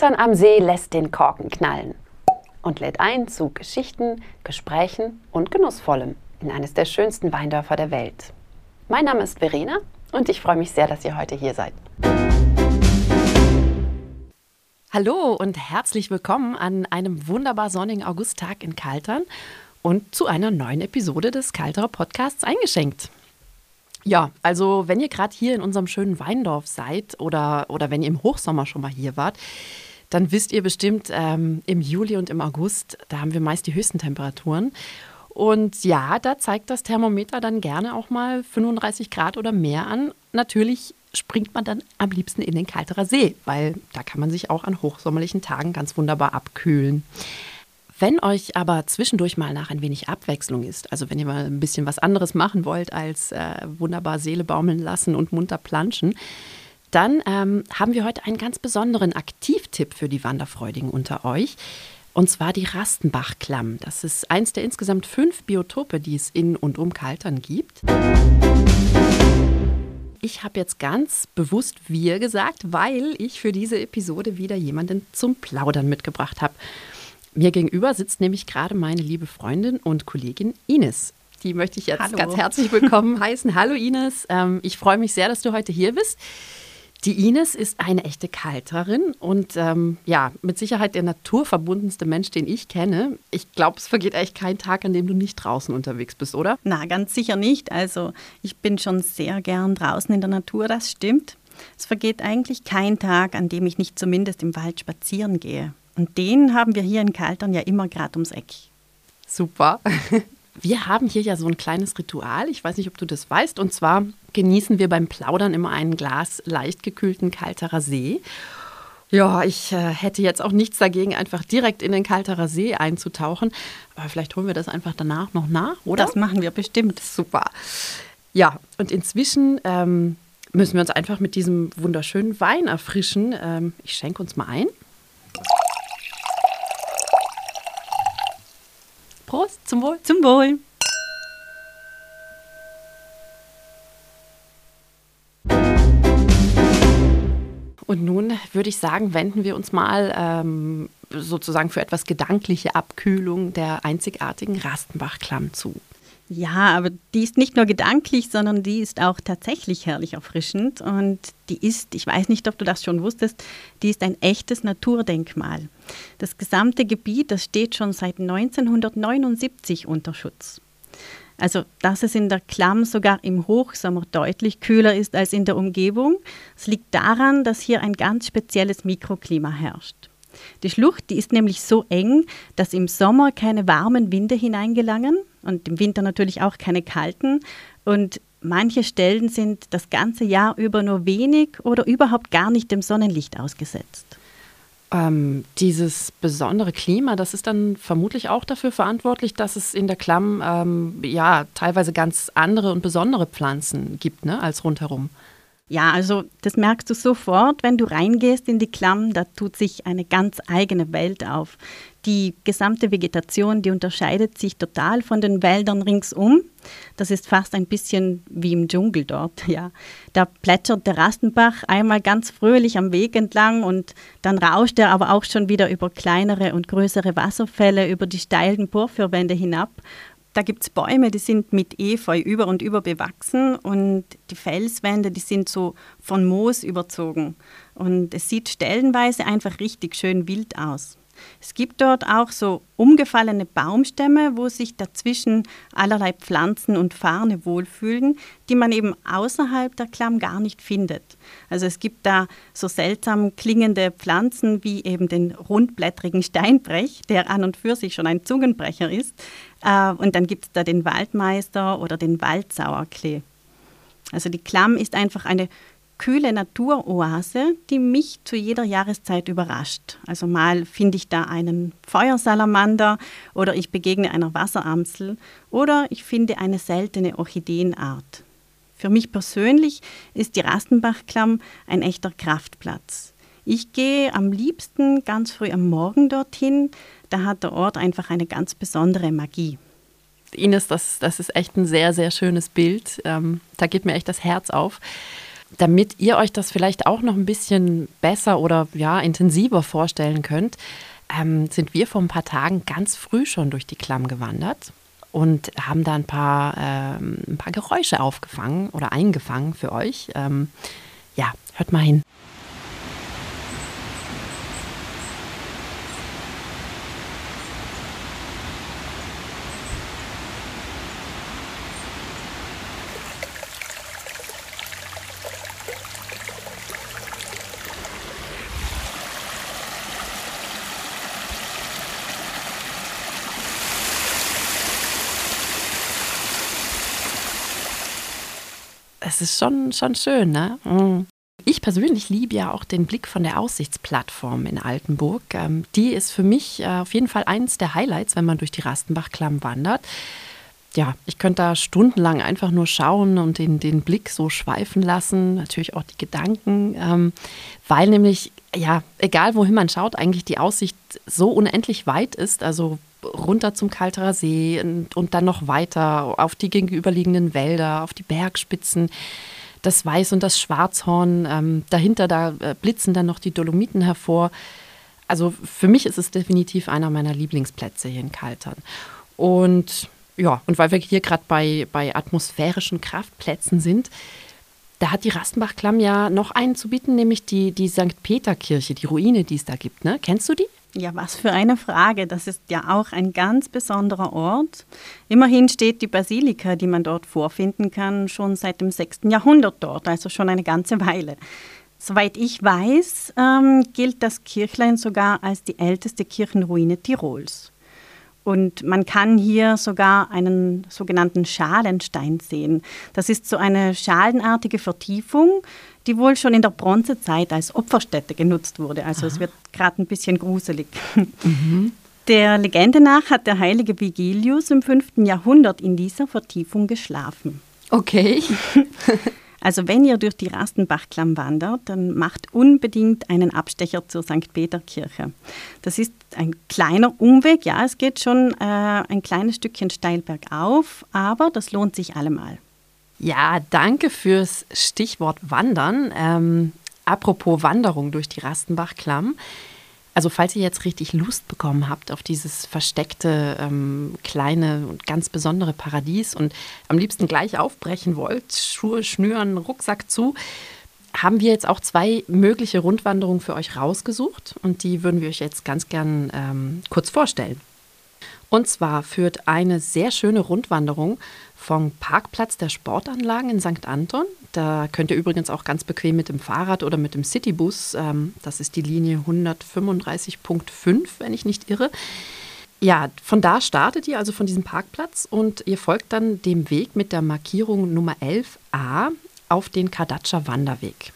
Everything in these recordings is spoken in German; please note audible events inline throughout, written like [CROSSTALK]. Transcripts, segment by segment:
Kaltern am See lässt den Korken knallen und lädt ein zu Geschichten, Gesprächen und Genussvollem in eines der schönsten Weindörfer der Welt. Mein Name ist Verena und ich freue mich sehr, dass ihr heute hier seid. Hallo und herzlich willkommen an einem wunderbar sonnigen Augusttag in Kaltern und zu einer neuen Episode des Kalterer Podcasts eingeschenkt. Ja, also wenn ihr gerade hier in unserem schönen Weindorf seid oder, oder wenn ihr im Hochsommer schon mal hier wart, dann wisst ihr bestimmt, ähm, im Juli und im August, da haben wir meist die höchsten Temperaturen. Und ja, da zeigt das Thermometer dann gerne auch mal 35 Grad oder mehr an. Natürlich springt man dann am liebsten in den Kalterer See, weil da kann man sich auch an hochsommerlichen Tagen ganz wunderbar abkühlen. Wenn euch aber zwischendurch mal nach ein wenig Abwechslung ist, also wenn ihr mal ein bisschen was anderes machen wollt als äh, wunderbar Seele baumeln lassen und munter planschen, dann ähm, haben wir heute einen ganz besonderen Aktivtipp für die Wanderfreudigen unter euch. Und zwar die Rastenbachklamm. Das ist eins der insgesamt fünf Biotope, die es in und um Kaltern gibt. Ich habe jetzt ganz bewusst wir gesagt, weil ich für diese Episode wieder jemanden zum Plaudern mitgebracht habe. Mir gegenüber sitzt nämlich gerade meine liebe Freundin und Kollegin Ines. Die möchte ich jetzt Hallo. ganz herzlich willkommen [LAUGHS] heißen. Hallo Ines, ähm, ich freue mich sehr, dass du heute hier bist. Die Ines ist eine echte Kalterin und ähm, ja, mit Sicherheit der naturverbundenste Mensch, den ich kenne. Ich glaube, es vergeht echt kein Tag, an dem du nicht draußen unterwegs bist, oder? Na, ganz sicher nicht. Also ich bin schon sehr gern draußen in der Natur, das stimmt. Es vergeht eigentlich kein Tag, an dem ich nicht zumindest im Wald spazieren gehe. Und den haben wir hier in Kaltern ja immer gerade ums Eck. Super. [LAUGHS] Wir haben hier ja so ein kleines Ritual. Ich weiß nicht, ob du das weißt. Und zwar genießen wir beim Plaudern immer ein Glas leicht gekühlten Kalterer See. Ja, ich äh, hätte jetzt auch nichts dagegen, einfach direkt in den Kalterer See einzutauchen. Aber vielleicht holen wir das einfach danach noch nach, oder? Das machen wir bestimmt. Super. Ja, und inzwischen ähm, müssen wir uns einfach mit diesem wunderschönen Wein erfrischen. Ähm, ich schenke uns mal ein. Prost, zum Wohl. Zum Wohl. Würde ich sagen, wenden wir uns mal ähm, sozusagen für etwas gedankliche Abkühlung der einzigartigen Rastenbachklamm zu. Ja, aber die ist nicht nur gedanklich, sondern die ist auch tatsächlich herrlich erfrischend. Und die ist, ich weiß nicht, ob du das schon wusstest, die ist ein echtes Naturdenkmal. Das gesamte Gebiet, das steht schon seit 1979 unter Schutz. Also, dass es in der Klamm sogar im Hochsommer deutlich kühler ist als in der Umgebung, es liegt daran, dass hier ein ganz spezielles Mikroklima herrscht. Die Schlucht, die ist nämlich so eng, dass im Sommer keine warmen Winde hineingelangen und im Winter natürlich auch keine kalten. Und manche Stellen sind das ganze Jahr über nur wenig oder überhaupt gar nicht dem Sonnenlicht ausgesetzt. Ähm, dieses besondere Klima, das ist dann vermutlich auch dafür verantwortlich, dass es in der Klamm ähm, ja teilweise ganz andere und besondere Pflanzen gibt, ne, als rundherum. Ja, also das merkst du sofort, wenn du reingehst in die Klamm, da tut sich eine ganz eigene Welt auf. Die gesamte Vegetation, die unterscheidet sich total von den Wäldern ringsum. Das ist fast ein bisschen wie im Dschungel dort, [LAUGHS] ja. Da plätschert der Rastenbach einmal ganz fröhlich am Weg entlang und dann rauscht er aber auch schon wieder über kleinere und größere Wasserfälle, über die steilen Porphyrwände hinab da gibt es Bäume, die sind mit Efeu über und über bewachsen und die Felswände, die sind so von Moos überzogen. Und es sieht stellenweise einfach richtig schön wild aus. Es gibt dort auch so umgefallene Baumstämme, wo sich dazwischen allerlei Pflanzen und Farne wohlfühlen, die man eben außerhalb der Klamm gar nicht findet. Also es gibt da so seltsam klingende Pflanzen wie eben den rundblättrigen Steinbrech, der an und für sich schon ein Zungenbrecher ist. Äh, und dann gibt es da den Waldmeister oder den Waldsauerklee. Also die Klamm ist einfach eine kühle Naturoase, die mich zu jeder Jahreszeit überrascht. Also mal finde ich da einen Feuersalamander oder ich begegne einer Wasseramsel oder ich finde eine seltene Orchideenart. Für mich persönlich ist die Rastenbachklamm ein echter Kraftplatz. Ich gehe am liebsten ganz früh am Morgen dorthin, da hat der Ort einfach eine ganz besondere Magie. Ines, das, das ist echt ein sehr, sehr schönes Bild. Ähm, da geht mir echt das Herz auf. damit ihr euch das vielleicht auch noch ein bisschen besser oder ja intensiver vorstellen könnt, ähm, sind wir vor ein paar Tagen ganz früh schon durch die Klamm gewandert und haben da ein paar, ähm, ein paar Geräusche aufgefangen oder eingefangen für euch. Ähm, ja, hört mal hin. Ist schon, schon schön, ne? Mhm. Ich persönlich liebe ja auch den Blick von der Aussichtsplattform in Altenburg. Ähm, die ist für mich äh, auf jeden Fall eines der Highlights, wenn man durch die Rastenbachklamm wandert. Ja, ich könnte da stundenlang einfach nur schauen und den, den Blick so schweifen lassen, natürlich auch die Gedanken, ähm, weil nämlich, ja, egal wohin man schaut, eigentlich die Aussicht so unendlich weit ist. Also runter zum Kalterer See und, und dann noch weiter auf die gegenüberliegenden Wälder, auf die Bergspitzen das Weiß und das Schwarzhorn. Ähm, dahinter, da äh, blitzen dann noch die Dolomiten hervor. Also für mich ist es definitiv einer meiner Lieblingsplätze hier in Kaltern. Und ja, und weil wir hier gerade bei, bei atmosphärischen Kraftplätzen sind, da hat die Rastenbachklamm ja noch einen zu bieten, nämlich die, die St. Peter-Kirche, die Ruine, die es da gibt. Ne? Kennst du die? Ja, was für eine Frage. Das ist ja auch ein ganz besonderer Ort. Immerhin steht die Basilika, die man dort vorfinden kann, schon seit dem 6. Jahrhundert dort, also schon eine ganze Weile. Soweit ich weiß, ähm, gilt das Kirchlein sogar als die älteste Kirchenruine Tirols. Und man kann hier sogar einen sogenannten Schalenstein sehen. Das ist so eine schalenartige Vertiefung, die wohl schon in der Bronzezeit als Opferstätte genutzt wurde. Also Aha. es wird gerade ein bisschen gruselig. Mhm. [LAUGHS] Der Legende nach hat der heilige Vigilius im 5. Jahrhundert in dieser Vertiefung geschlafen. Okay. [LAUGHS] Also wenn ihr durch die Rastenbachklamm wandert, dann macht unbedingt einen Abstecher zur St. Peter-Kirche. Das ist ein kleiner Umweg, ja, es geht schon äh, ein kleines Stückchen steil bergauf, aber das lohnt sich allemal. Ja, danke fürs Stichwort Wandern. Ähm, apropos Wanderung durch die Rastenbachklamm. Also falls ihr jetzt richtig Lust bekommen habt auf dieses versteckte, ähm, kleine und ganz besondere Paradies und am liebsten gleich aufbrechen wollt, Schuhe schnüren, Rucksack zu, haben wir jetzt auch zwei mögliche Rundwanderungen für euch rausgesucht und die würden wir euch jetzt ganz gern ähm, kurz vorstellen. Und zwar führt eine sehr schöne Rundwanderung vom Parkplatz der Sportanlagen in St. Anton. Da könnt ihr übrigens auch ganz bequem mit dem Fahrrad oder mit dem Citybus, ähm, das ist die Linie 135.5, wenn ich nicht irre. Ja, von da startet ihr also von diesem Parkplatz und ihr folgt dann dem Weg mit der Markierung Nummer 11a auf den Kardatscher Wanderweg.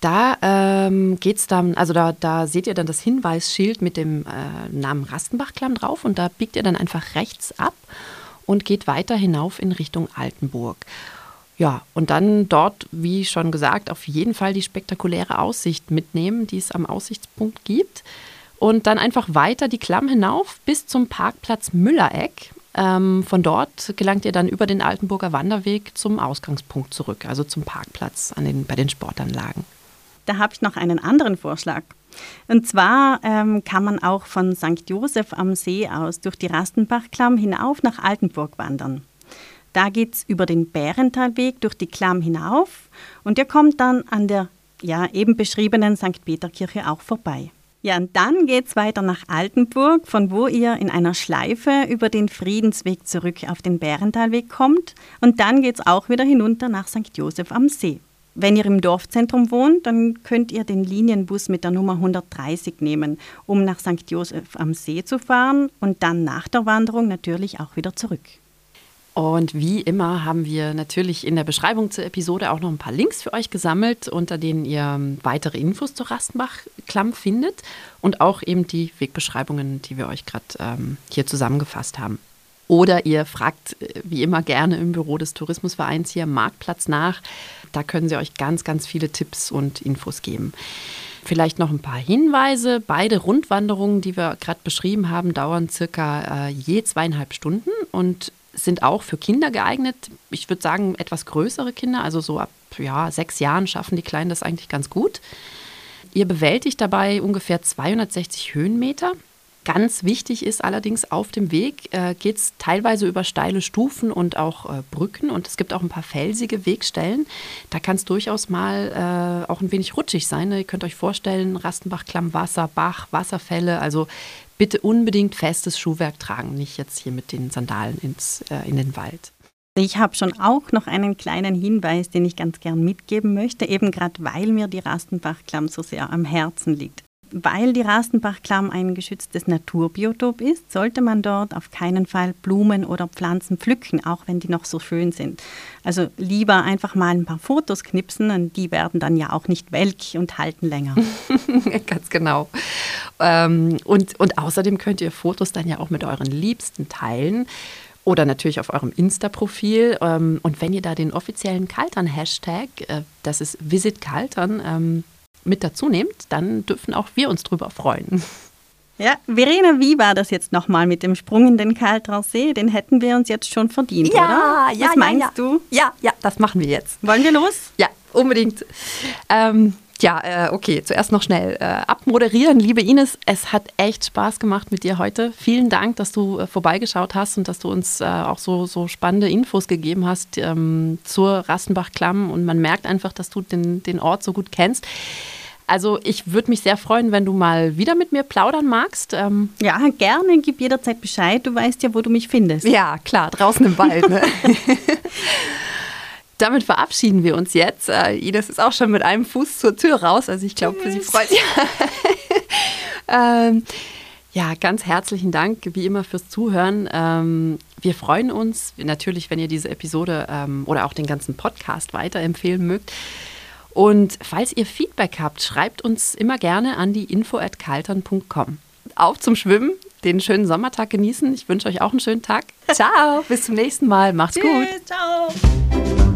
Da ähm, es dann, also da, da seht ihr dann das Hinweisschild mit dem äh, Namen Rastenbachklamm drauf und da biegt ihr dann einfach rechts ab und geht weiter hinauf in Richtung Altenburg. Ja, und dann dort, wie schon gesagt, auf jeden Fall die spektakuläre Aussicht mitnehmen, die es am Aussichtspunkt gibt. Und dann einfach weiter die Klamm hinauf bis zum Parkplatz Müllereck. Ähm, von dort gelangt ihr dann über den Altenburger Wanderweg zum Ausgangspunkt zurück, also zum Parkplatz an den, bei den Sportanlagen. Da habe ich noch einen anderen Vorschlag. Und zwar ähm, kann man auch von St. Josef am See aus durch die Rastenbachklamm hinauf nach Altenburg wandern. Da geht es über den Bärenthalweg durch die Klamm hinauf und ihr kommt dann an der ja, eben beschriebenen St. Peterkirche auch vorbei. Ja, und dann geht es weiter nach Altenburg, von wo ihr in einer Schleife über den Friedensweg zurück auf den Bärenthalweg kommt. Und dann geht es auch wieder hinunter nach St. Josef am See. Wenn ihr im Dorfzentrum wohnt, dann könnt ihr den Linienbus mit der Nummer 130 nehmen, um nach St. Josef am See zu fahren und dann nach der Wanderung natürlich auch wieder zurück. Und wie immer haben wir natürlich in der Beschreibung zur Episode auch noch ein paar Links für euch gesammelt, unter denen ihr weitere Infos zur Rastenbach-Klamm findet und auch eben die Wegbeschreibungen, die wir euch gerade ähm, hier zusammengefasst haben. Oder ihr fragt äh, wie immer gerne im Büro des Tourismusvereins hier Marktplatz nach. Da können sie euch ganz, ganz viele Tipps und Infos geben. Vielleicht noch ein paar Hinweise. Beide Rundwanderungen, die wir gerade beschrieben haben, dauern circa äh, je zweieinhalb Stunden und sind auch für Kinder geeignet. Ich würde sagen, etwas größere Kinder, also so ab ja, sechs Jahren schaffen die Kleinen das eigentlich ganz gut. Ihr bewältigt dabei ungefähr 260 Höhenmeter. Ganz wichtig ist allerdings, auf dem Weg äh, geht es teilweise über steile Stufen und auch äh, Brücken und es gibt auch ein paar felsige Wegstellen. Da kann es durchaus mal äh, auch ein wenig rutschig sein. Ne? Ihr könnt euch vorstellen, Rastenbach, Klammwasser, Bach, Wasserfälle. Also bitte unbedingt festes Schuhwerk tragen, nicht jetzt hier mit den Sandalen ins, äh, in den Wald. Ich habe schon auch noch einen kleinen Hinweis, den ich ganz gern mitgeben möchte, eben gerade weil mir die Rastenbachklamm so sehr am Herzen liegt. Weil die Rastenbachklamm ein geschütztes Naturbiotop ist, sollte man dort auf keinen Fall Blumen oder Pflanzen pflücken, auch wenn die noch so schön sind. Also lieber einfach mal ein paar Fotos knipsen und die werden dann ja auch nicht welk und halten länger. [LAUGHS] Ganz genau. Ähm, und, und außerdem könnt ihr Fotos dann ja auch mit euren Liebsten teilen oder natürlich auf eurem Insta-Profil. Ähm, und wenn ihr da den offiziellen Kaltern-Hashtag, äh, das ist Visit Kaltern, ähm, mit dazu nehmt, dann dürfen auch wir uns drüber freuen. Ja, Verena, wie war das jetzt nochmal mit dem Sprung in den Kalterer See? Den hätten wir uns jetzt schon verdient, ja, oder? Ja, Was meinst ja, du? Ja, ja, das machen wir jetzt. Wollen wir los? Ja, unbedingt. Ähm, ja, äh, okay, zuerst noch schnell äh, abmoderieren. Liebe Ines, es hat echt Spaß gemacht mit dir heute. Vielen Dank, dass du äh, vorbeigeschaut hast und dass du uns äh, auch so, so spannende Infos gegeben hast ähm, zur Rastenbach-Klamm. Und man merkt einfach, dass du den, den Ort so gut kennst. Also ich würde mich sehr freuen, wenn du mal wieder mit mir plaudern magst. Ähm ja, gerne. Gib jederzeit Bescheid. Du weißt ja, wo du mich findest. Ja, klar, draußen im Wald. Ne? [LAUGHS] damit verabschieden wir uns jetzt. Äh, Ines ist auch schon mit einem Fuß zur Tür raus, also ich glaube, für sie freut sich. [LAUGHS] ähm, ja, ganz herzlichen Dank, wie immer, fürs Zuhören. Ähm, wir freuen uns natürlich, wenn ihr diese Episode ähm, oder auch den ganzen Podcast weiterempfehlen mögt. Und falls ihr Feedback habt, schreibt uns immer gerne an die info@kaltern.com. Auf zum Schwimmen, den schönen Sommertag genießen. Ich wünsche euch auch einen schönen Tag. [LAUGHS] Ciao, bis zum nächsten Mal. Macht's Tschüss, gut. Ciao.